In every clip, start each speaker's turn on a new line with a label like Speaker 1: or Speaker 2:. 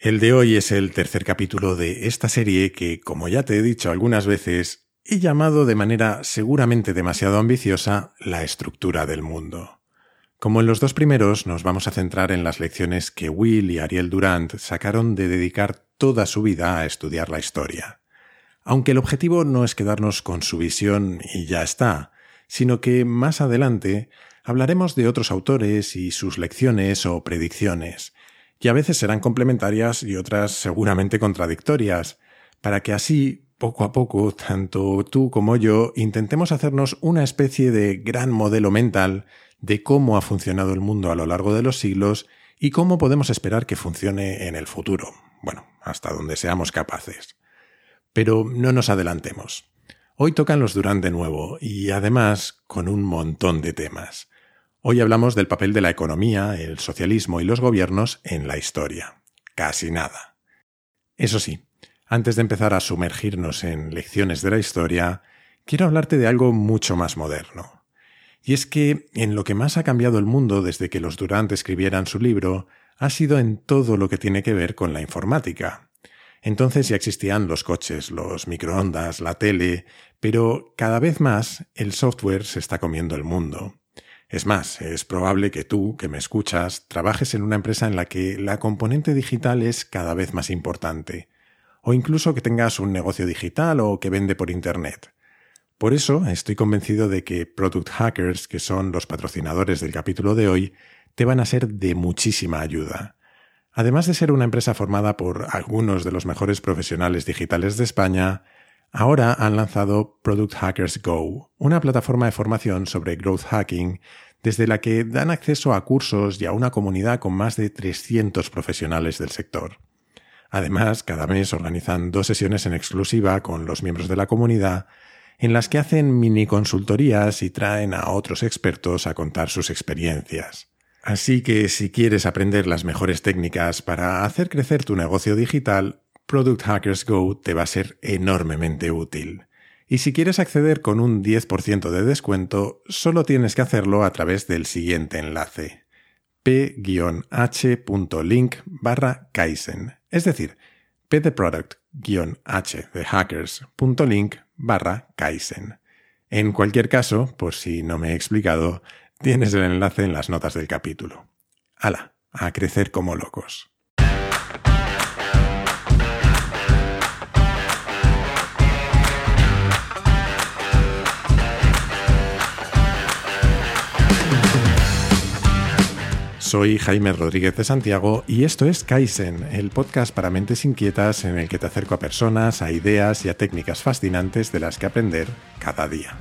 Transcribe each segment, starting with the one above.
Speaker 1: El de hoy es el tercer capítulo de esta serie que, como ya te he dicho algunas veces, he llamado de manera seguramente demasiado ambiciosa la estructura del mundo. Como en los dos primeros, nos vamos a centrar en las lecciones que Will y Ariel Durant sacaron de dedicar toda su vida a estudiar la historia. Aunque el objetivo no es quedarnos con su visión y ya está, sino que más adelante hablaremos de otros autores y sus lecciones o predicciones, y a veces serán complementarias y otras seguramente contradictorias, para que así, poco a poco, tanto tú como yo intentemos hacernos una especie de gran modelo mental de cómo ha funcionado el mundo a lo largo de los siglos y cómo podemos esperar que funcione en el futuro. Bueno, hasta donde seamos capaces. Pero no nos adelantemos. Hoy tocan los Durán de nuevo y además con un montón de temas. Hoy hablamos del papel de la economía, el socialismo y los gobiernos en la historia. Casi nada. Eso sí, antes de empezar a sumergirnos en lecciones de la historia, quiero hablarte de algo mucho más moderno. Y es que en lo que más ha cambiado el mundo desde que los Durant escribieran su libro ha sido en todo lo que tiene que ver con la informática. Entonces ya existían los coches, los microondas, la tele, pero cada vez más el software se está comiendo el mundo. Es más, es probable que tú, que me escuchas, trabajes en una empresa en la que la componente digital es cada vez más importante, o incluso que tengas un negocio digital o que vende por Internet. Por eso estoy convencido de que Product Hackers, que son los patrocinadores del capítulo de hoy, te van a ser de muchísima ayuda. Además de ser una empresa formada por algunos de los mejores profesionales digitales de España, Ahora han lanzado Product Hackers Go, una plataforma de formación sobre growth hacking desde la que dan acceso a cursos y a una comunidad con más de 300 profesionales del sector. Además, cada mes organizan dos sesiones en exclusiva con los miembros de la comunidad en las que hacen mini consultorías y traen a otros expertos a contar sus experiencias. Así que si quieres aprender las mejores técnicas para hacer crecer tu negocio digital, Product Hackers Go te va a ser enormemente útil. Y si quieres acceder con un 10% de descuento, solo tienes que hacerlo a través del siguiente enlace p-h.link barra Kaizen, es decir, p de product-h de hackers.link barra. En cualquier caso, por si no me he explicado, tienes el enlace en las notas del capítulo. ¡Hala! A crecer como locos. Soy Jaime Rodríguez de Santiago y esto es Kaizen, el podcast para mentes inquietas en el que te acerco a personas, a ideas y a técnicas fascinantes de las que aprender cada día.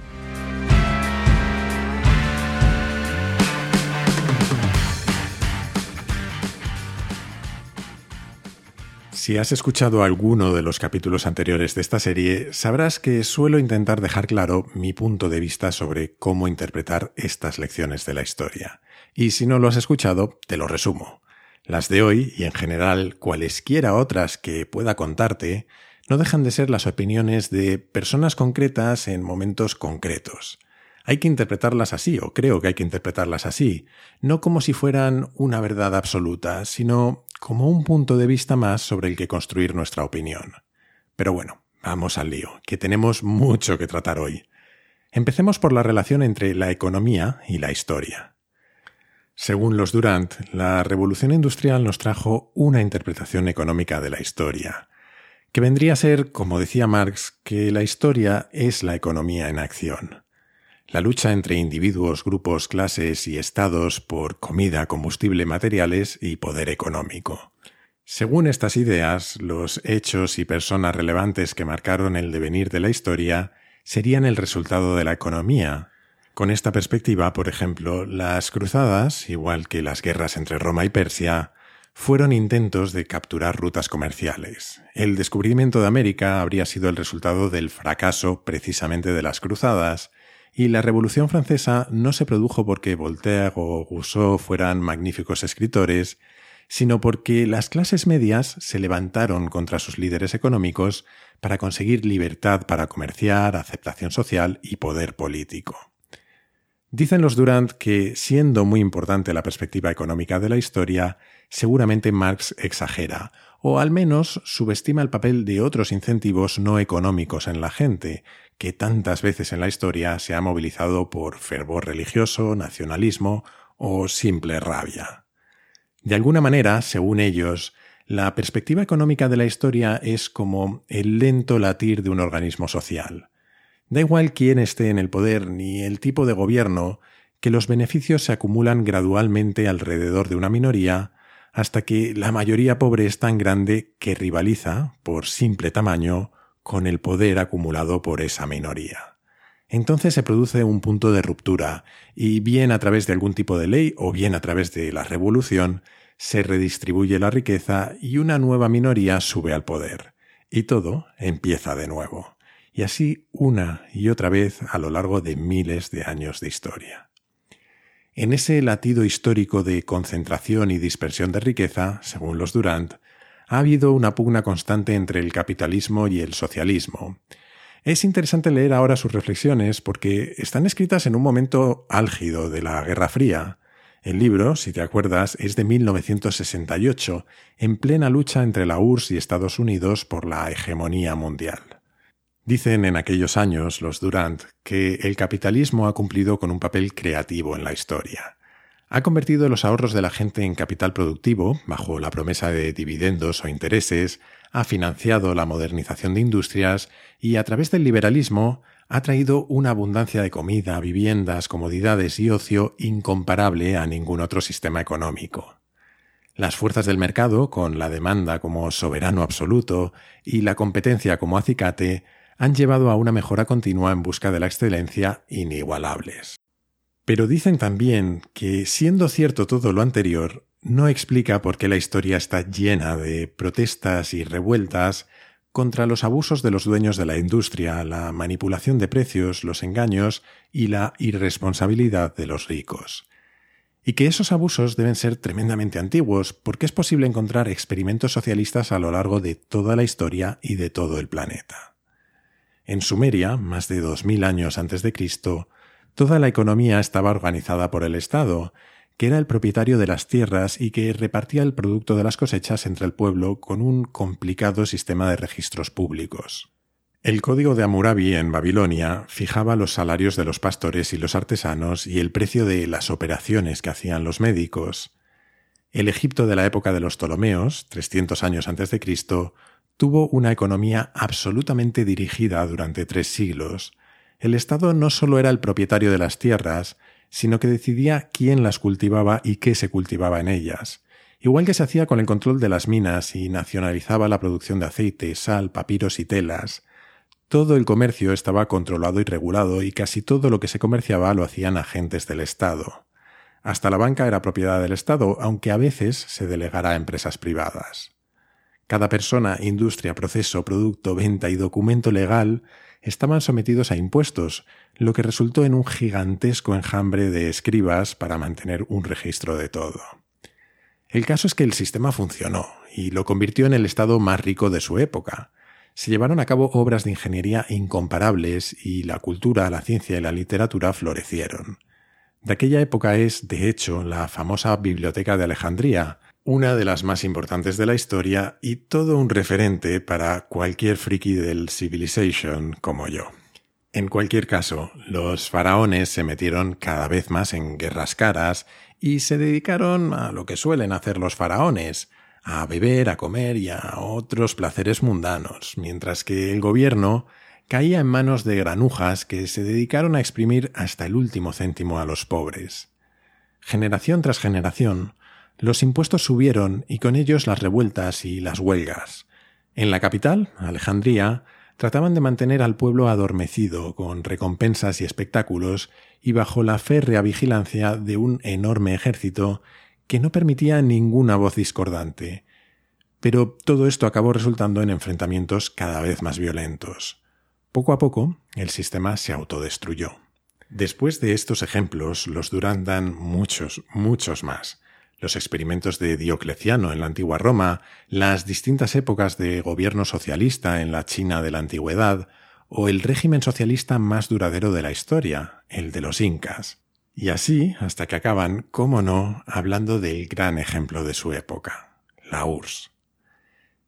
Speaker 1: Si has escuchado alguno de los capítulos anteriores de esta serie, sabrás que suelo intentar dejar claro mi punto de vista sobre cómo interpretar estas lecciones de la historia. Y si no lo has escuchado, te lo resumo. Las de hoy, y en general cualesquiera otras que pueda contarte, no dejan de ser las opiniones de personas concretas en momentos concretos. Hay que interpretarlas así, o creo que hay que interpretarlas así, no como si fueran una verdad absoluta, sino como un punto de vista más sobre el que construir nuestra opinión. Pero bueno, vamos al lío, que tenemos mucho que tratar hoy. Empecemos por la relación entre la economía y la historia. Según los Durant, la revolución industrial nos trajo una interpretación económica de la historia, que vendría a ser, como decía Marx, que la historia es la economía en acción. La lucha entre individuos, grupos, clases y estados por comida, combustible, materiales y poder económico. Según estas ideas, los hechos y personas relevantes que marcaron el devenir de la historia serían el resultado de la economía, con esta perspectiva, por ejemplo, las cruzadas, igual que las guerras entre Roma y Persia, fueron intentos de capturar rutas comerciales. El descubrimiento de América habría sido el resultado del fracaso precisamente de las cruzadas, y la Revolución Francesa no se produjo porque Voltaire o Rousseau fueran magníficos escritores, sino porque las clases medias se levantaron contra sus líderes económicos para conseguir libertad para comerciar, aceptación social y poder político. Dicen los Durant que, siendo muy importante la perspectiva económica de la historia, seguramente Marx exagera, o al menos subestima el papel de otros incentivos no económicos en la gente, que tantas veces en la historia se ha movilizado por fervor religioso, nacionalismo o simple rabia. De alguna manera, según ellos, la perspectiva económica de la historia es como el lento latir de un organismo social. Da igual quién esté en el poder ni el tipo de gobierno, que los beneficios se acumulan gradualmente alrededor de una minoría hasta que la mayoría pobre es tan grande que rivaliza, por simple tamaño, con el poder acumulado por esa minoría. Entonces se produce un punto de ruptura, y bien a través de algún tipo de ley o bien a través de la revolución, se redistribuye la riqueza y una nueva minoría sube al poder. Y todo empieza de nuevo y así una y otra vez a lo largo de miles de años de historia. En ese latido histórico de concentración y dispersión de riqueza, según los Durant, ha habido una pugna constante entre el capitalismo y el socialismo. Es interesante leer ahora sus reflexiones porque están escritas en un momento álgido de la Guerra Fría. El libro, si te acuerdas, es de 1968, en plena lucha entre la URSS y Estados Unidos por la hegemonía mundial. Dicen en aquellos años los Durant que el capitalismo ha cumplido con un papel creativo en la historia. Ha convertido los ahorros de la gente en capital productivo, bajo la promesa de dividendos o intereses, ha financiado la modernización de industrias y a través del liberalismo ha traído una abundancia de comida, viviendas, comodidades y ocio incomparable a ningún otro sistema económico. Las fuerzas del mercado, con la demanda como soberano absoluto y la competencia como acicate, han llevado a una mejora continua en busca de la excelencia inigualables. Pero dicen también que, siendo cierto todo lo anterior, no explica por qué la historia está llena de protestas y revueltas contra los abusos de los dueños de la industria, la manipulación de precios, los engaños y la irresponsabilidad de los ricos. Y que esos abusos deben ser tremendamente antiguos, porque es posible encontrar experimentos socialistas a lo largo de toda la historia y de todo el planeta. En Sumeria, más de dos mil años antes de Cristo, toda la economía estaba organizada por el Estado, que era el propietario de las tierras y que repartía el producto de las cosechas entre el pueblo con un complicado sistema de registros públicos. El código de Hammurabi en Babilonia fijaba los salarios de los pastores y los artesanos y el precio de las operaciones que hacían los médicos. El Egipto de la época de los Ptolomeos, 300 años antes de Cristo, tuvo una economía absolutamente dirigida durante tres siglos. El Estado no solo era el propietario de las tierras, sino que decidía quién las cultivaba y qué se cultivaba en ellas, igual que se hacía con el control de las minas y nacionalizaba la producción de aceite, sal, papiros y telas. Todo el comercio estaba controlado y regulado y casi todo lo que se comerciaba lo hacían agentes del Estado. Hasta la banca era propiedad del Estado, aunque a veces se delegara a empresas privadas. Cada persona, industria, proceso, producto, venta y documento legal estaban sometidos a impuestos, lo que resultó en un gigantesco enjambre de escribas para mantener un registro de todo. El caso es que el sistema funcionó y lo convirtió en el estado más rico de su época. Se llevaron a cabo obras de ingeniería incomparables y la cultura, la ciencia y la literatura florecieron. De aquella época es, de hecho, la famosa Biblioteca de Alejandría, una de las más importantes de la historia y todo un referente para cualquier friki del Civilization como yo. En cualquier caso, los faraones se metieron cada vez más en guerras caras y se dedicaron a lo que suelen hacer los faraones, a beber, a comer y a otros placeres mundanos, mientras que el gobierno caía en manos de granujas que se dedicaron a exprimir hasta el último céntimo a los pobres. Generación tras generación, los impuestos subieron y con ellos las revueltas y las huelgas. En la capital, Alejandría, trataban de mantener al pueblo adormecido con recompensas y espectáculos y bajo la férrea vigilancia de un enorme ejército que no permitía ninguna voz discordante. Pero todo esto acabó resultando en enfrentamientos cada vez más violentos. Poco a poco, el sistema se autodestruyó. Después de estos ejemplos, los Durán dan muchos, muchos más los experimentos de Diocleciano en la antigua Roma, las distintas épocas de gobierno socialista en la China de la antigüedad, o el régimen socialista más duradero de la historia, el de los incas. Y así hasta que acaban, cómo no, hablando del gran ejemplo de su época, la URSS.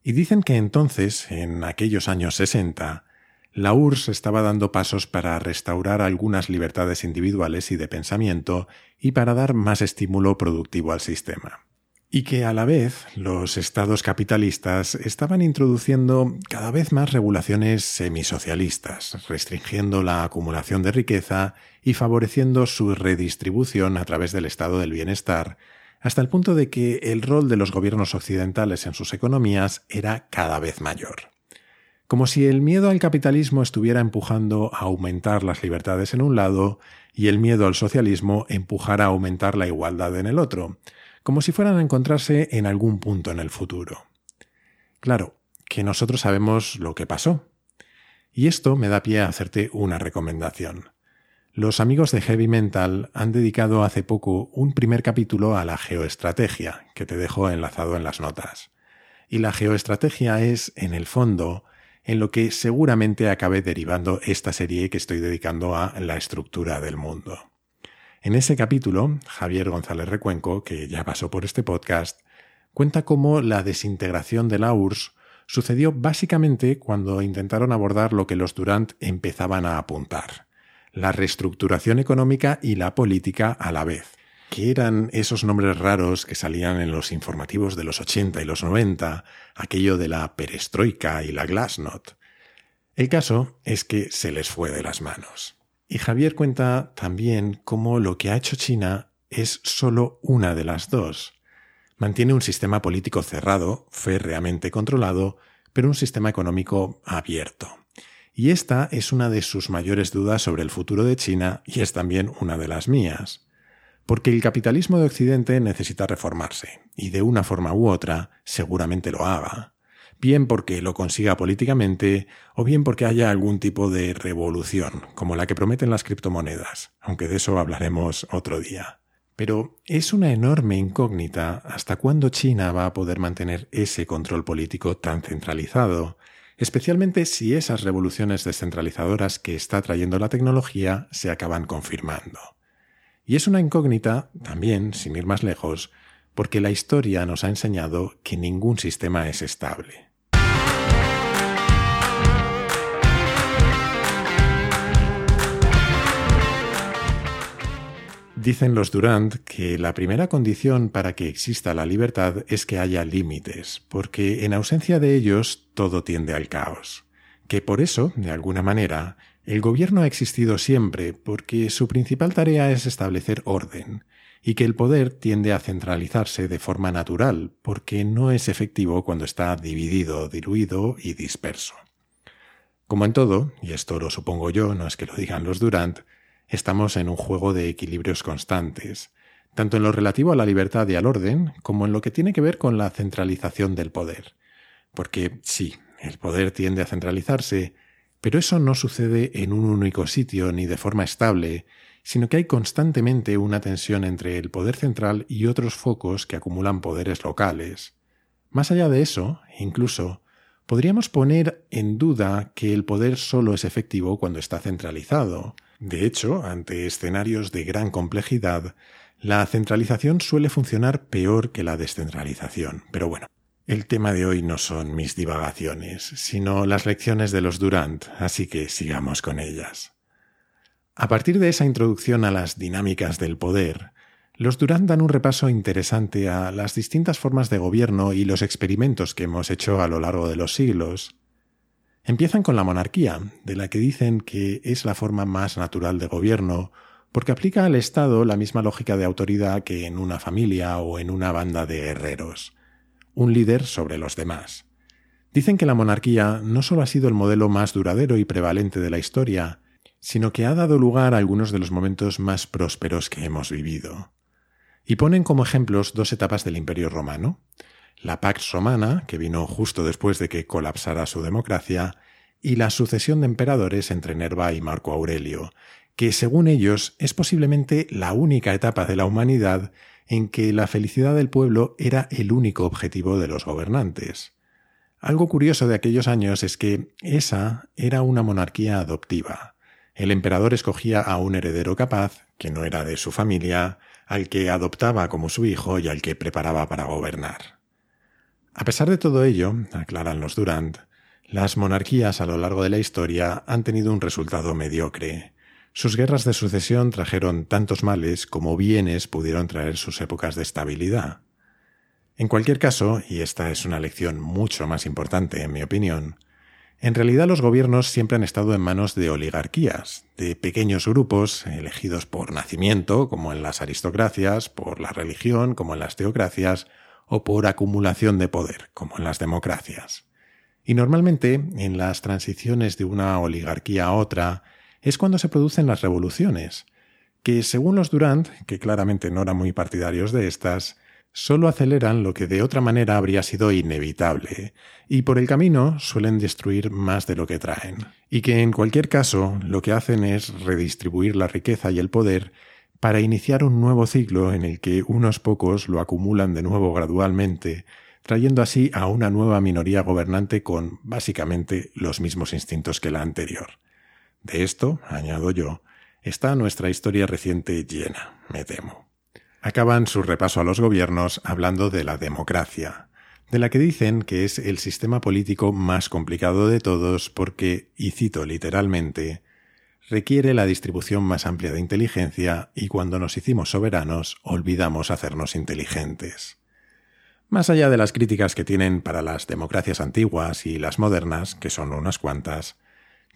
Speaker 1: Y dicen que entonces, en aquellos años 60, la URSS estaba dando pasos para restaurar algunas libertades individuales y de pensamiento y para dar más estímulo productivo al sistema. Y que a la vez los estados capitalistas estaban introduciendo cada vez más regulaciones semisocialistas, restringiendo la acumulación de riqueza y favoreciendo su redistribución a través del estado del bienestar, hasta el punto de que el rol de los gobiernos occidentales en sus economías era cada vez mayor como si el miedo al capitalismo estuviera empujando a aumentar las libertades en un lado y el miedo al socialismo empujara a aumentar la igualdad en el otro, como si fueran a encontrarse en algún punto en el futuro. Claro, que nosotros sabemos lo que pasó. Y esto me da pie a hacerte una recomendación. Los amigos de Heavy Mental han dedicado hace poco un primer capítulo a la geoestrategia, que te dejo enlazado en las notas. Y la geoestrategia es, en el fondo, en lo que seguramente acabe derivando esta serie que estoy dedicando a la estructura del mundo. En ese capítulo, Javier González Recuenco, que ya pasó por este podcast, cuenta cómo la desintegración de la URSS sucedió básicamente cuando intentaron abordar lo que los Durant empezaban a apuntar, la reestructuración económica y la política a la vez. ¿Qué eran esos nombres raros que salían en los informativos de los 80 y los 90, aquello de la perestroika y la glasnost? El caso es que se les fue de las manos. Y Javier cuenta también cómo lo que ha hecho China es solo una de las dos. Mantiene un sistema político cerrado, férreamente controlado, pero un sistema económico abierto. Y esta es una de sus mayores dudas sobre el futuro de China y es también una de las mías porque el capitalismo de Occidente necesita reformarse, y de una forma u otra seguramente lo haga, bien porque lo consiga políticamente o bien porque haya algún tipo de revolución, como la que prometen las criptomonedas, aunque de eso hablaremos otro día. Pero es una enorme incógnita hasta cuándo China va a poder mantener ese control político tan centralizado, especialmente si esas revoluciones descentralizadoras que está trayendo la tecnología se acaban confirmando. Y es una incógnita, también, sin ir más lejos, porque la historia nos ha enseñado que ningún sistema es estable. Dicen los Durant que la primera condición para que exista la libertad es que haya límites, porque en ausencia de ellos todo tiende al caos. Que por eso, de alguna manera, el gobierno ha existido siempre porque su principal tarea es establecer orden, y que el poder tiende a centralizarse de forma natural porque no es efectivo cuando está dividido, diluido y disperso. Como en todo, y esto lo supongo yo, no es que lo digan los Durant, estamos en un juego de equilibrios constantes, tanto en lo relativo a la libertad y al orden, como en lo que tiene que ver con la centralización del poder. Porque sí, el poder tiende a centralizarse, pero eso no sucede en un único sitio ni de forma estable, sino que hay constantemente una tensión entre el poder central y otros focos que acumulan poderes locales. Más allá de eso, incluso, podríamos poner en duda que el poder solo es efectivo cuando está centralizado. De hecho, ante escenarios de gran complejidad, la centralización suele funcionar peor que la descentralización. Pero bueno, el tema de hoy no son mis divagaciones, sino las lecciones de los Durant, así que sigamos con ellas. A partir de esa introducción a las dinámicas del poder, los Durant dan un repaso interesante a las distintas formas de gobierno y los experimentos que hemos hecho a lo largo de los siglos. Empiezan con la monarquía, de la que dicen que es la forma más natural de gobierno, porque aplica al Estado la misma lógica de autoridad que en una familia o en una banda de herreros un líder sobre los demás. Dicen que la monarquía no solo ha sido el modelo más duradero y prevalente de la historia, sino que ha dado lugar a algunos de los momentos más prósperos que hemos vivido. Y ponen como ejemplos dos etapas del Imperio romano, la Pax Romana, que vino justo después de que colapsara su democracia, y la sucesión de emperadores entre Nerva y Marco Aurelio, que según ellos es posiblemente la única etapa de la humanidad en que la felicidad del pueblo era el único objetivo de los gobernantes. Algo curioso de aquellos años es que esa era una monarquía adoptiva. El emperador escogía a un heredero capaz, que no era de su familia, al que adoptaba como su hijo y al que preparaba para gobernar. A pesar de todo ello, aclaran los Durant, las monarquías a lo largo de la historia han tenido un resultado mediocre. Sus guerras de sucesión trajeron tantos males como bienes pudieron traer sus épocas de estabilidad. En cualquier caso, y esta es una lección mucho más importante en mi opinión, en realidad los gobiernos siempre han estado en manos de oligarquías, de pequeños grupos elegidos por nacimiento, como en las aristocracias, por la religión, como en las teocracias, o por acumulación de poder, como en las democracias. Y normalmente, en las transiciones de una oligarquía a otra, es cuando se producen las revoluciones, que según los Durant, que claramente no eran muy partidarios de estas, solo aceleran lo que de otra manera habría sido inevitable, y por el camino suelen destruir más de lo que traen, y que en cualquier caso lo que hacen es redistribuir la riqueza y el poder para iniciar un nuevo ciclo en el que unos pocos lo acumulan de nuevo gradualmente, trayendo así a una nueva minoría gobernante con básicamente los mismos instintos que la anterior. De esto, añado yo, está nuestra historia reciente llena, me temo. Acaban su repaso a los gobiernos hablando de la democracia, de la que dicen que es el sistema político más complicado de todos porque, y cito literalmente, requiere la distribución más amplia de inteligencia y cuando nos hicimos soberanos olvidamos hacernos inteligentes. Más allá de las críticas que tienen para las democracias antiguas y las modernas, que son unas cuantas,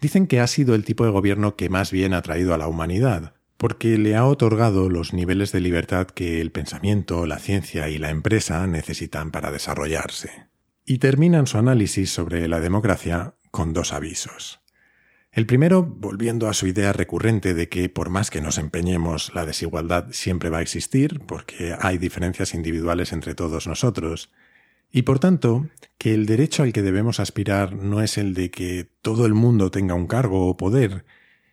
Speaker 1: dicen que ha sido el tipo de gobierno que más bien ha traído a la humanidad, porque le ha otorgado los niveles de libertad que el pensamiento, la ciencia y la empresa necesitan para desarrollarse. Y terminan su análisis sobre la democracia con dos avisos. El primero, volviendo a su idea recurrente de que por más que nos empeñemos, la desigualdad siempre va a existir, porque hay diferencias individuales entre todos nosotros, y por tanto, que el derecho al que debemos aspirar no es el de que todo el mundo tenga un cargo o poder,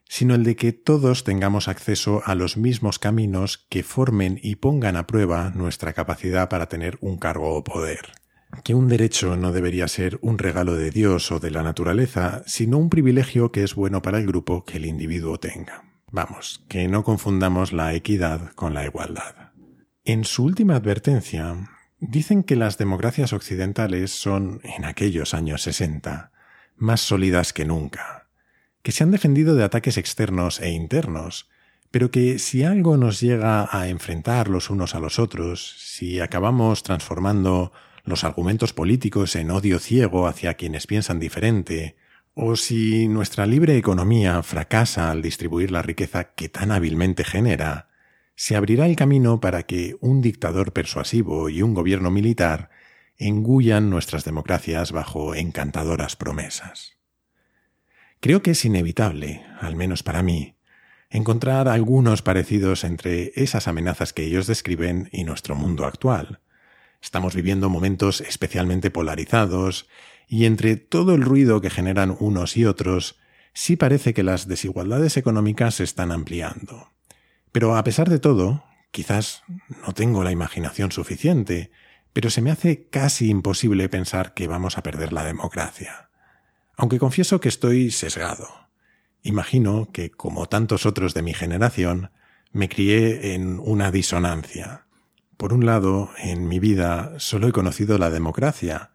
Speaker 1: sino el de que todos tengamos acceso a los mismos caminos que formen y pongan a prueba nuestra capacidad para tener un cargo o poder que un derecho no debería ser un regalo de Dios o de la naturaleza, sino un privilegio que es bueno para el grupo que el individuo tenga. Vamos, que no confundamos la equidad con la igualdad. En su última advertencia, dicen que las democracias occidentales son, en aquellos años 60, más sólidas que nunca, que se han defendido de ataques externos e internos, pero que si algo nos llega a enfrentar los unos a los otros, si acabamos transformando los argumentos políticos en odio ciego hacia quienes piensan diferente, o si nuestra libre economía fracasa al distribuir la riqueza que tan hábilmente genera, se abrirá el camino para que un dictador persuasivo y un gobierno militar engullan nuestras democracias bajo encantadoras promesas. Creo que es inevitable, al menos para mí, encontrar algunos parecidos entre esas amenazas que ellos describen y nuestro mundo actual, Estamos viviendo momentos especialmente polarizados y entre todo el ruido que generan unos y otros, sí parece que las desigualdades económicas se están ampliando. Pero a pesar de todo, quizás no tengo la imaginación suficiente, pero se me hace casi imposible pensar que vamos a perder la democracia. Aunque confieso que estoy sesgado. Imagino que, como tantos otros de mi generación, me crié en una disonancia. Por un lado, en mi vida solo he conocido la democracia,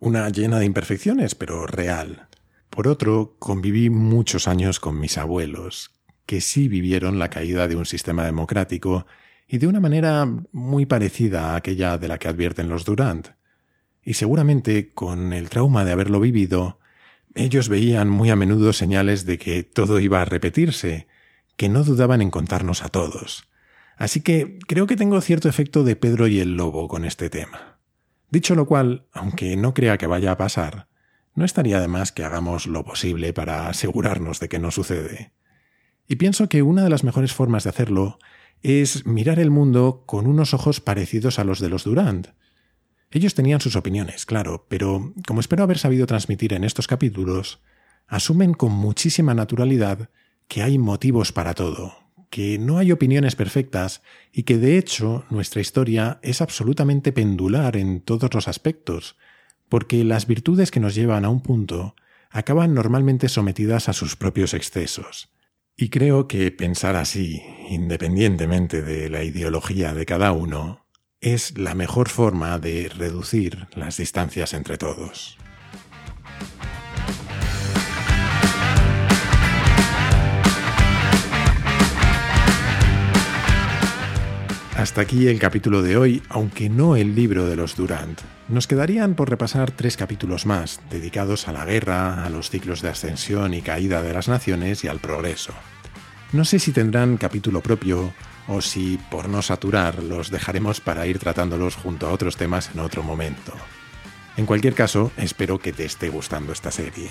Speaker 1: una llena de imperfecciones, pero real. Por otro, conviví muchos años con mis abuelos, que sí vivieron la caída de un sistema democrático y de una manera muy parecida a aquella de la que advierten los Durant. Y seguramente, con el trauma de haberlo vivido, ellos veían muy a menudo señales de que todo iba a repetirse, que no dudaban en contarnos a todos. Así que creo que tengo cierto efecto de Pedro y el Lobo con este tema. Dicho lo cual, aunque no crea que vaya a pasar, no estaría de más que hagamos lo posible para asegurarnos de que no sucede. Y pienso que una de las mejores formas de hacerlo es mirar el mundo con unos ojos parecidos a los de los Durand. Ellos tenían sus opiniones, claro, pero, como espero haber sabido transmitir en estos capítulos, asumen con muchísima naturalidad que hay motivos para todo, que no hay opiniones perfectas y que de hecho nuestra historia es absolutamente pendular en todos los aspectos, porque las virtudes que nos llevan a un punto acaban normalmente sometidas a sus propios excesos. Y creo que pensar así, independientemente de la ideología de cada uno, es la mejor forma de reducir las distancias entre todos. Hasta aquí el capítulo de hoy, aunque no el libro de los Durant. Nos quedarían por repasar tres capítulos más, dedicados a la guerra, a los ciclos de ascensión y caída de las naciones y al progreso. No sé si tendrán capítulo propio o si, por no saturar, los dejaremos para ir tratándolos junto a otros temas en otro momento. En cualquier caso, espero que te esté gustando esta serie.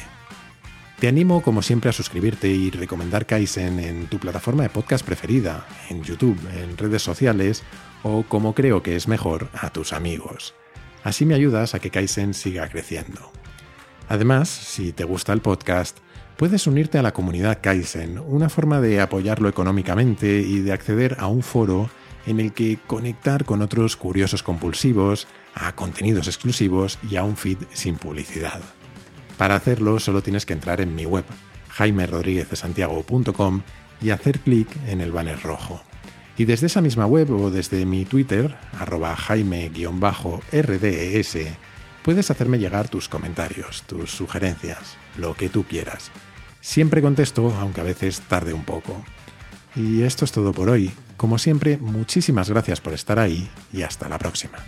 Speaker 1: Te animo, como siempre, a suscribirte y recomendar Kaizen en tu plataforma de podcast preferida, en YouTube, en redes sociales o, como creo que es mejor, a tus amigos. Así me ayudas a que Kaizen siga creciendo. Además, si te gusta el podcast, puedes unirte a la comunidad Kaizen, una forma de apoyarlo económicamente y de acceder a un foro en el que conectar con otros curiosos compulsivos, a contenidos exclusivos y a un feed sin publicidad. Para hacerlo solo tienes que entrar en mi web, jaimerodríguezdesantiago.com y hacer clic en el banner rojo. Y desde esa misma web o desde mi Twitter, arroba jaime-rdes, puedes hacerme llegar tus comentarios, tus sugerencias, lo que tú quieras. Siempre contesto, aunque a veces tarde un poco. Y esto es todo por hoy. Como siempre, muchísimas gracias por estar ahí y hasta la próxima.